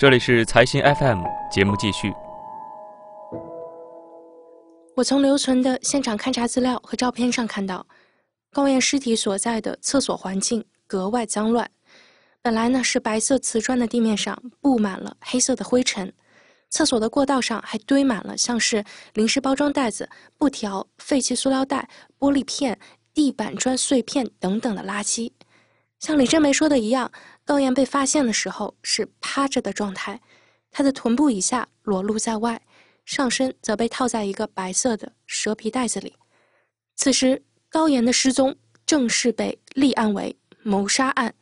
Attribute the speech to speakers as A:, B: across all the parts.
A: 这里是财新 FM 节目继续。
B: 我从留存的现场勘查资料和照片上看到，高岩尸体所在的厕所环境格外脏乱。本来呢是白色瓷砖的地面上布满了黑色的灰尘，厕所的过道上还堆满了像是零食包装袋子、布条、废弃塑料袋、玻璃片、地板砖碎片等等的垃圾。像李正梅说的一样，高岩被发现的时候是趴着的状态，他的臀部以下裸露在外，上身则被套在一个白色的蛇皮袋子里。此时，高岩的失踪正式被立案为谋杀案。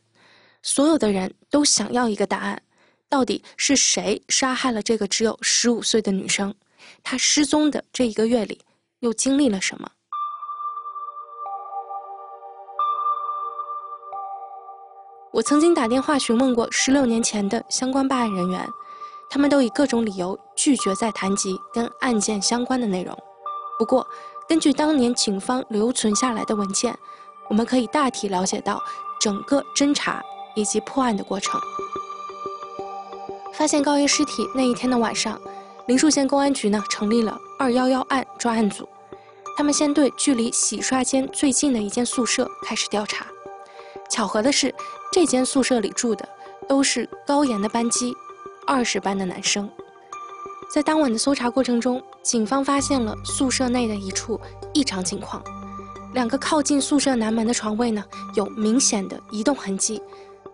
B: 所有的人都想要一个答案：到底是谁杀害了这个只有十五岁的女生？她失踪的这一个月里，又经历了什么？我曾经打电话询问过十六年前的相关办案人员，他们都以各种理由拒绝再谈及跟案件相关的内容。不过，根据当年警方留存下来的文件，我们可以大体了解到整个侦查以及破案的过程。发现高一尸体那一天的晚上，林树县公安局呢成立了“二幺幺案”专案组，他们先对距离洗刷间最近的一间宿舍开始调查。巧合的是，这间宿舍里住的都是高研的班级，二十班的男生。在当晚的搜查过程中，警方发现了宿舍内的一处异常情况：两个靠近宿舍南门的床位呢，有明显的移动痕迹，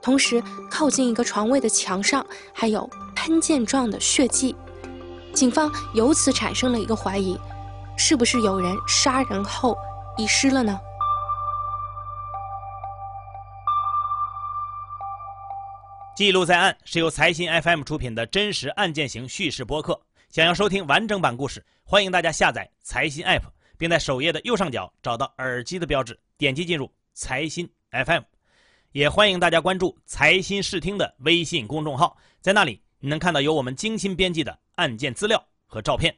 B: 同时靠近一个床位的墙上还有喷溅状的血迹。警方由此产生了一个怀疑：是不是有人杀人后遗失了呢？
C: 记录在案是由财新 FM 出品的真实案件型叙事播客。想要收听完整版故事，欢迎大家下载财新 App，并在首页的右上角找到耳机的标志，点击进入财新 FM。也欢迎大家关注财新视听的微信公众号，在那里你能看到由我们精心编辑的案件资料和照片。